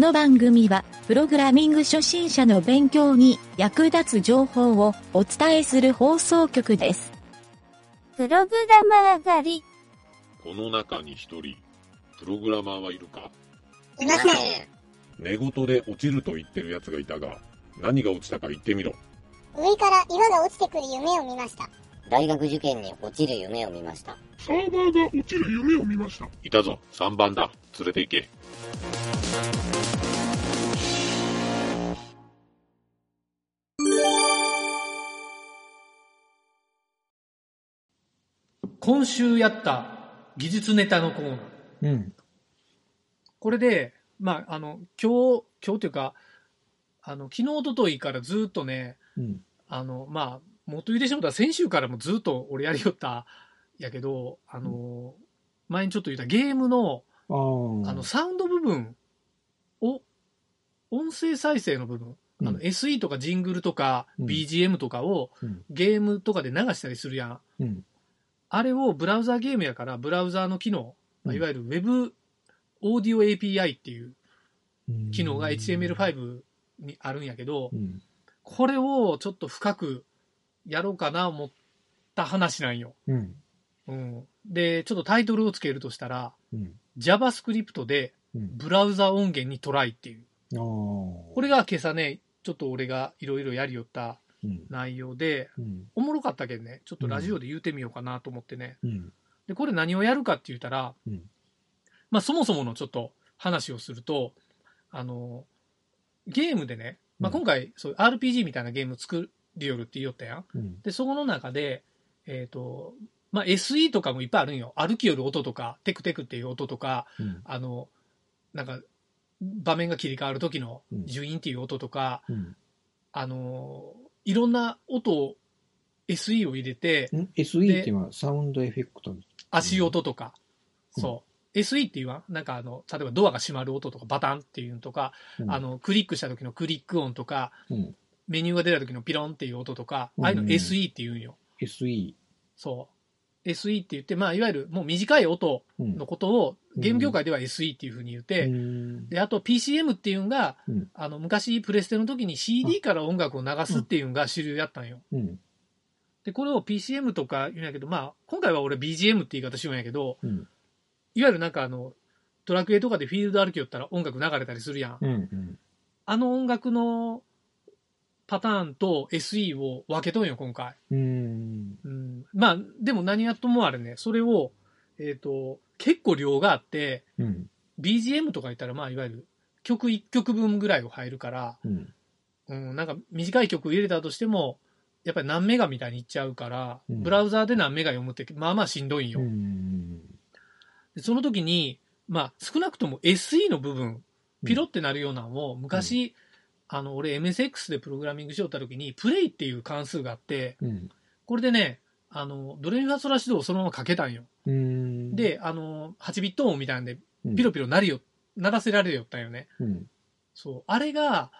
の番組は、プログラミング初心者の勉強に役立つ情報をお伝えする放送局です。プログラマー狩り。この中に一人、プログラマーはいるか？いません。寝言で落ちると言ってる奴がいたが、何が落ちたか言ってみろ。上から岩が落ちてくる夢を見ました。大学受験に落ちる夢を見ました。サーバーが落ちる夢を見ました。いたぞ、3番だ。連れて行け。今週やった技術ネタのコーナー。うん。これで、まあ、あの、今日、今日というか、あの、昨日、一昨日からずっとね、うん。あの、まあ、元言うてしまったら先週からもずっと俺やりよったやけど、あの、前にちょっと言ったゲームの、ああ。あの、サウンド部分を、音声再生の部分、あの、うん SE とかジングルとかうん BGM とかをうん。ゲームとかで流したりするやん。うん。あれをブラウザーゲームやから、ブラウザーの機能、まあうんいわゆる Web オーディオ API っていううん機能が HTML5 にあるんやけどう、ん。これをちょっと深くやろうかな思った話なんよ。うん。うん、で、ちょっとタイトルをつけるとしたら、うん。JavaScript でうん。ブラウザ音源にトライっていう。これが今朝ね、ちょっと俺がいろいろやりよったうん。内容で、うん。おもろかったけどね、ちょっとラジオで言うてみようかなと思ってね。うん。で、これ何をやるかって言ったら、うんまあそもそものちょっと話をすると、あの、ゲームでね、まあうん今回、そう RPG みたいなゲーム作りよるって言いよったやん。うん。で、そこの中で、えっ、と、まあ SE とかもいっぱいあるんよ。歩きよる音とか、テクテクっていう音とか、うん。あの、なんか、場面が切り替わる時のうんジュインっていう音とか、うん。あの、いろんな音を、SE を入れて、ん ?SE っていうのはサウンドエフェクト。足音とか、うんそう。SE っていうのは、なんかあの、例えばドアが閉まる音とか、バタンっていうのとか、うんあ、の、クリックした時のクリック音とか、うん。メニューが出た時のピロンっていう音とか、うんああいうの SE って言うんよ。SE。そう。SE って言って、まあ、いわゆるもう短い音うん。のことを、ゲーム業界では SE っていうふうに言って、うんで、あと PCM っていうのが、うんあの、昔プレステの時に CD から音楽を流すっていうのが主流やったんよ。うん。で、これを PCM とか言うんやけど、まあ、今回は俺 BGM って言い方しようんやけど、うん。いわゆるなんかあの、ドラクエとかでフィールド歩きよったら音楽流れたりするやん。うん。うん。あの音楽のパターンと SE を分けとんよ、今回。うん。うん、まあ、でも何やともあれね、それを、えっ、と、結構量があって、うん。BGM とか言ったら、まあ、いわゆる曲1曲分ぐらいを入るから、うん。うん、なんか短い曲入れたとしても、やっぱり何メガみたいにいっちゃうから、うんブラウザーで何メガ読むって、まあまあしんどいんよ。うん。でその時に、まあ、少なくとも SE の部分、ピロってなるようなのを、昔、あの、俺 MSX でプログラミングしよった時に、プレイっていう関数があって、うん。これでね、あの、ドレミファソラシドをそのままかけたんよ。うん。、で、あの、8ビット音みたいなんで、うんピロピロなるよ、鳴らせられるよったんよね。うん。そう。あれが、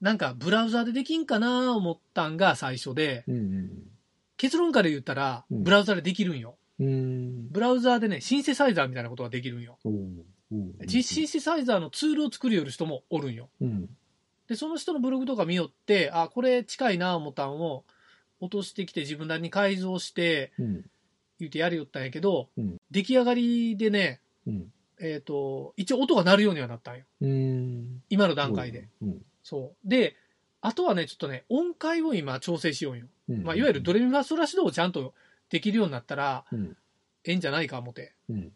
なんかブラウザでできんかな思ったんが最初で、うん。結論から言ったら、うんブラウザでできるんよ。うん。ブラウザでね、シンセサイザーみたいなことができるんよ。実シンセサイザーのツールを作りよる人もおるんよ。うん。で、その人のブログとか見よって、あ、これ近いな思ったんを落としてきて自分なりに改造して、うん。言うてやりよったんやけど、うん出来上がりでね、うん。えっ、と、一応音が鳴るようにはなったんよ。うん。今の段階で。うん。そう。で、あとはね、ちょっとね、音階を今調整しようんよ。うん。まあ、いわゆるドレミファソラシドをちゃんとできるようになったら、うん。ええんじゃないか思って。うん。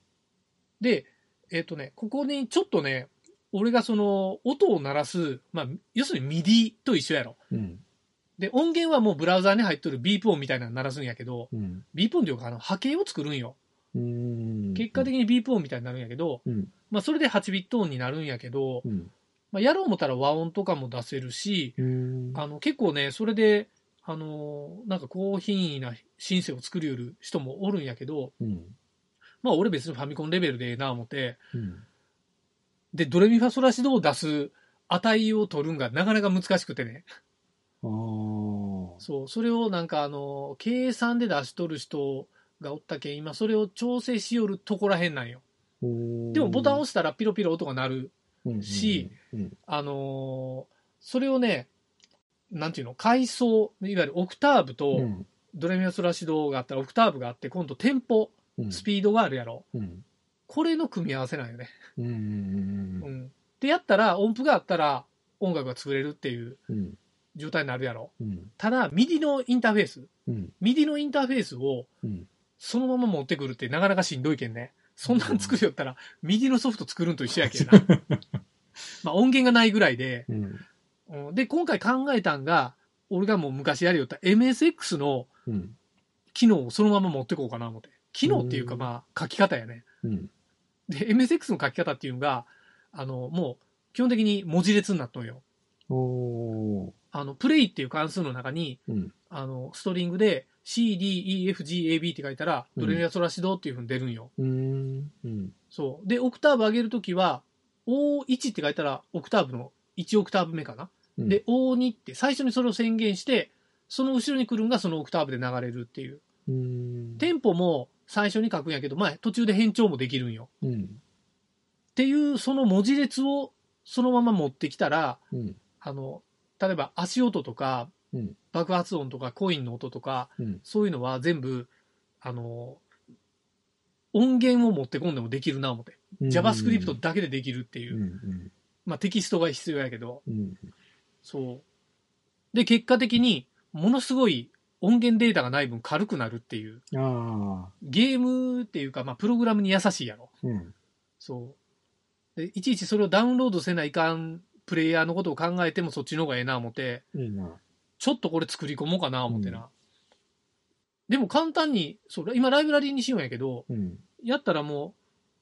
で、えっ、とね、ここにちょっとね、俺がその音を鳴らす、まあ、要するに MIDI と一緒やろ。うん。で、音源はもうブラウザーに入っとるビープ音みたいなの鳴らすんやけど、うん。ビープ音というか、あの波形を作るんよ。うん。結果的にビープ音みたいになるんやけど、うん。まあ、それで8ビット音になるんやけど、うん。まあ、やろう思ったら和音とかも出せるし、うん。あの、結構ね、それで、あの、なんか高品位なシンセを作りよる人もおるんやけど、うん。まあ俺別にファミコンレベルでええな思って、うん。で、ドレミファソラシドを出す値を取るんがなかなか難しくてね。そう、それをなんかあの、計算で出しとる人がおったけん、今それを調整しよるとこらへんなんよ。でもボタンを押したらピロピロ音が鳴るうんし、うん。あのーそれをね、なんていうの、階層、いわゆるオクターブとうん。ドレミファソラシドがあったらオクターブがあって、今度テンポ、うん。スピードがあるやろ。うん。これの組み合わせなんよね。うん。で、やったら、音符があったら音楽が作れるっていううん状態になるやろ。うんただ、 MIDI のインターフェース、うん MIDI のインターフェースをうんそのまま持ってくるってなかなかしんどいけんね。そんなん作りよったら、 MIDI のソフト作るんと一緒やけんな。まあ音源がないぐらいで、うんうんで、今回考えたんが、俺がもう昔やりよった MSX のうん機能をそのまま持ってこうかな思って。機能っていうかうんまあ書き方やね。うんで、MSX の書き方っていうのが、あの、もう基本的に文字列になっとんよ。おーあの、プレイっていう関数の中に、うんあの、ストリングで C, D, E, F, G, A, B って書いたら、うんドレミファソラシドっていうふうに出るんよ。うんうんそう。で、オクターブ上げるときは、O1 って書いたら、オクターブの1オクターブ目かな？うんで、O2 って最初にそれを宣言して、その後ろに来るんがそのオクターブで流れるっていう。うんテンポも最初に書くんやけど、まあ途中で変調もできるんよ。うんっていう、その文字列をそのまま持ってきたら、うんあの、例えば足音とかうん、爆発音とかコインの音とか、うんそういうのは全部、あの、音源を持ってこんでもできるな思って。JavaScript だけでできるっていうう。んまあテキストが必要やけど、うんそう。で、結果的に、ものすごい音源データがない分軽くなるっていう。うんああゲームっていうか、まあプログラムに優しいやろ。うんそう。で、いちいちそれをダウンロードせないかんプレイヤーのことを考えてもそっちの方がええな思って、いいなちょっとこれ作り込もうかな思ってな。でも簡単に、そう、今ライブラリーにしようんやけど、うんやったらも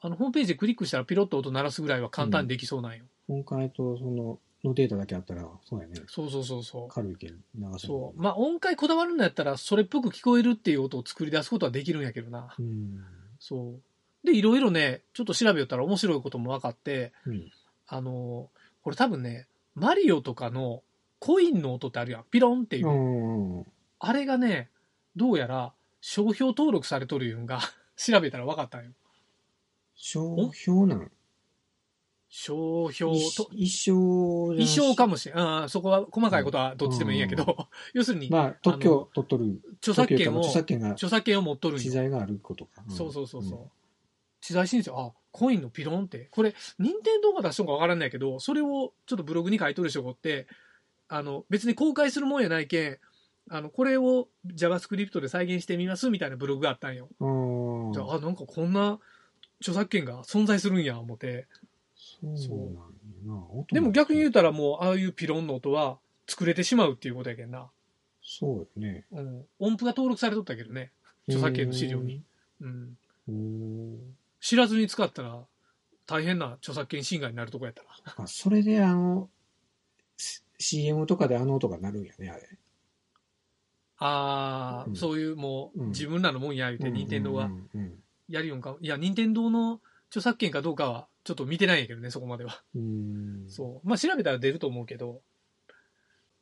う、あの、ホームページでクリックしたらピロッと音鳴らすぐらいは簡単にできそうなんよ。今回とそののデータだけあったらそうやねそうそうそうそう。軽いけん流せるそう。まあ音階こだわるんだったら、それっぽく聞こえるっていう音を作り出すことはできるんやけどな。うんそう。で、いろいろね、ちょっと調べよったら面白いことも分かって、うんあの、これ多分ね、マリオとかのコインの音ってあるやん。ピロンっていう。うんあれがね、どうやら商標登録されとるいうんが 調べたら分かったんよ。商標なん？商標と、一生衣装かもしれん。うん、そこは細かいことはどっちでもいいんやけど、要するに、まあ特許取っとる著作権を、著作権が著作権を持っとるんよ。知財があることかそうそうそうそう。うん知財申請、あ、コインのピロンって、これ、任天堂が出したのかわからないけど、それをちょっとブログに書いとる人がおって、あの、別に公開するもんやないけん、あの、これを JavaScript で再現してみますみたいなブログがあったんよ。うんじゃあ、あなんかこんな著作権が存在するんや、思って。そうなんやな音でも逆に言うたたらもう、ああいうピロンの音は作れてしまうっていうことやけんな。そうよねうん。音符が登録されとったけどね。著作権の資料に。うん。うん知らずに使ったら、大変な著作権侵害になるとこやったな。あそれであの C- CM とかであの音が鳴るんやねあれああ、うんそういうもう、うん自分らのもんや言うて、任天堂がうんうんやるよんか。いや、任天堂の著作権かどうかは、ちょっと見てないんやけどね、そこまでは。うんそう。まあ、調べたら出ると思うけど。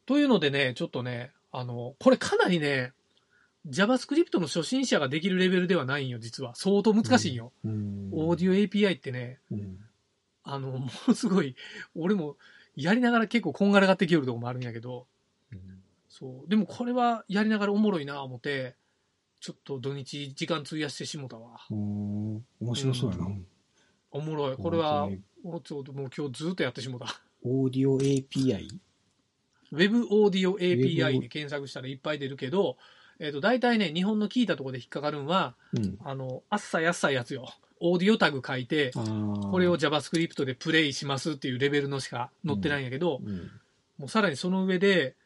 というのでね、ちょっとね、あの、これかなりね、JavaScript の初心者ができるレベルではないんよ、実は。相当難しいんよ。うんオーディオ API ってね、うんあの、ものすごい、俺もやりながら結構こんがらがってきよるとこもあるんやけど、そう。でもこれはやりながらおもろいな思って、ちょっと土日時間費やしてしもたわ。うん面白そうやな、おもろい。これはちょっともう今日ずっとやってしもた。ディオ API? Web Audio Web API で検索したらいっぱい出るけど、えっ、と、大体ね、日本の聞いたところで引っかかるんは、うん。あの、あっさいあっさいやつよ。オーディオタグ書いて、これを JavaScript でプレイしますっていうレベルのしか載ってないんやけど、うん。もうさらにその上で、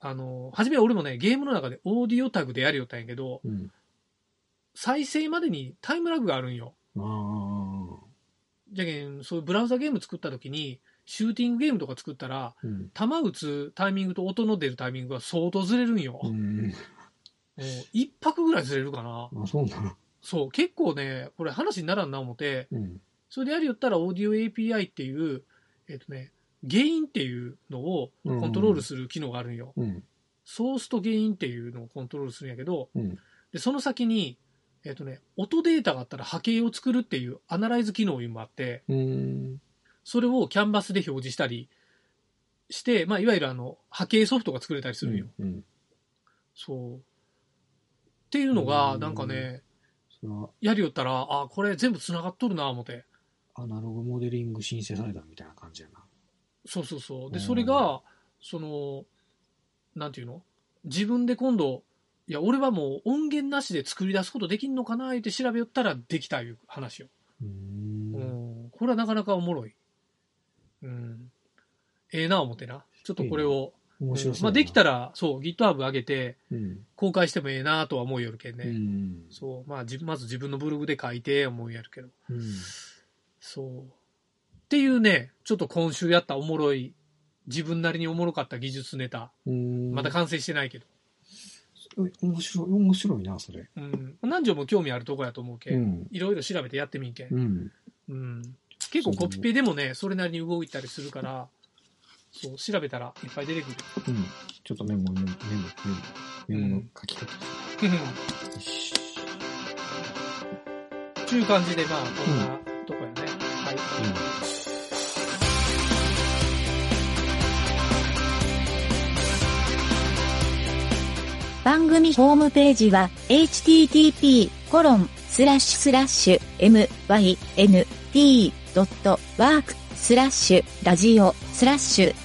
あの、初めは俺もね、ゲームの中でオーディオタグでやるよったんやけど、うん。再生までにタイムラグがあるんよ。じゃけん、そういうブラウザゲーム作った時に、シューティングゲームとか作ったら、うん。弾打つタイミングと音の出るタイミングが相当ずれるんよ。うんもう一拍ぐらいずれるかな。あそうなのそう、結構ね、これ話にならんな思って、うんそれでやるよったらオーディオ API っていう、えっ、とね、ゲインっていうのをコントロールする機能があるんよ。うんソースとゲインっていうのをコントロールするんやけど、うんで、その先に、えっ、とね、音データがあったら波形を作るっていうアナライズ機能もあって、うんそれをキャンバスで表示したりして、まあ、いわゆるあの、波形ソフトが作れたりするんよ。うん。そう。っていうのが、うんなんかね、それは、やりよったら、あ、これ全部繋がっとるな、思って。アナログモデリングシンセサイザーみたいな感じやな。そうそうそう。で、うんそれが、その、なんていうの？自分で今度、いや、俺はもう音源なしで作り出すことできんのかなって調べよったらできたいう話よ。うー。うんん。これはなかなかおもろい。うん。ええな、思ってな。ちょっとこれを、面白そう、うんまあ、できたら。ら、そう、GitHub 上げて、うん。公開してもええなとは思うよるけんね。うん。そう、まあ、じまず自分のブログで書いて思うやるけど。うん。そう。っていうね、ちょっと今週やったおもろい、自分なりにおもろかった技術ネタ。うん。まだ完成してないけど。面白い、面白いな、それ。うん。何条も興味あるとこやと思うけ。うんん。いろいろ調べてやってみんけん。うん。結構コピペでもね、それなりに動いたりするから、そう、調べたらいっぱい出てくる。うん。ちょっとメモ、メモ、メモ、メモ。メモの書き方。よし。という感じで、まあ、こんなとこやね。はい。番組ホームページは http:// mynt.work スラッシュラジオスラッシュ